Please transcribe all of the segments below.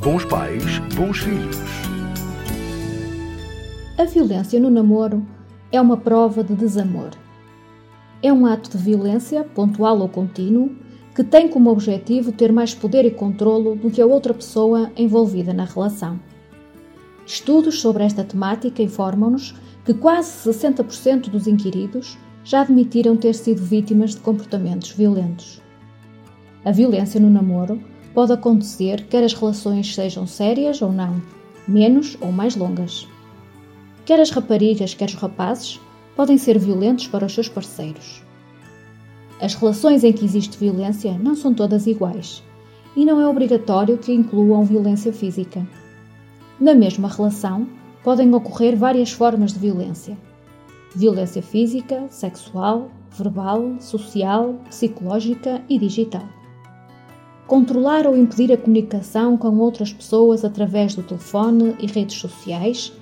Bons pais, bons filhos. A violência no namoro é uma prova de desamor. É um ato de violência, pontual ou contínuo, que tem como objetivo ter mais poder e controlo do que a outra pessoa envolvida na relação. Estudos sobre esta temática informam-nos que quase 60% dos inquiridos já admitiram ter sido vítimas de comportamentos violentos. A violência no namoro pode acontecer quer as relações sejam sérias ou não, menos ou mais longas. Quer as raparigas, quer os rapazes podem ser violentos para os seus parceiros. As relações em que existe violência não são todas iguais e não é obrigatório que incluam violência física. Na mesma relação, podem ocorrer várias formas de violência violência física, sexual, verbal, social, psicológica e digital. Controlar ou impedir a comunicação com outras pessoas através do telefone e redes sociais,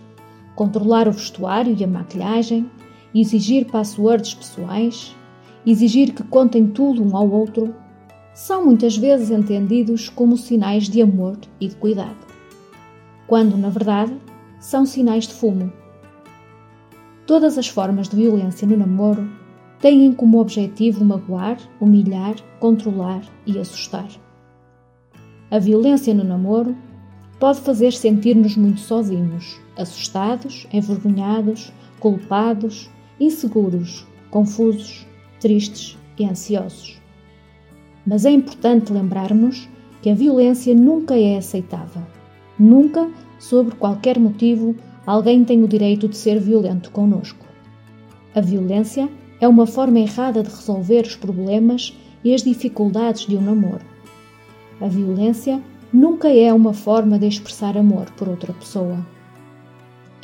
controlar o vestuário e a maquilhagem, exigir passwords pessoais, exigir que contem tudo um ao outro, são muitas vezes entendidos como sinais de amor e de cuidado, quando, na verdade, são sinais de fumo Todas as formas de violência no namoro têm como objetivo magoar, humilhar, controlar e assustar. A violência no namoro pode fazer sentir-nos muito sozinhos, assustados, envergonhados, culpados, inseguros, confusos, tristes e ansiosos. Mas é importante lembrarmos que a violência nunca é aceitável. Nunca, sobre qualquer motivo, alguém tem o direito de ser violento conosco. A violência é uma forma errada de resolver os problemas e as dificuldades de um namoro. A violência nunca é uma forma de expressar amor por outra pessoa.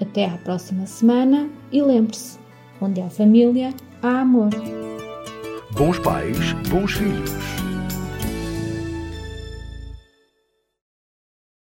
Até à próxima semana e lembre-se: onde há família, há amor. Bons pais, bons filhos.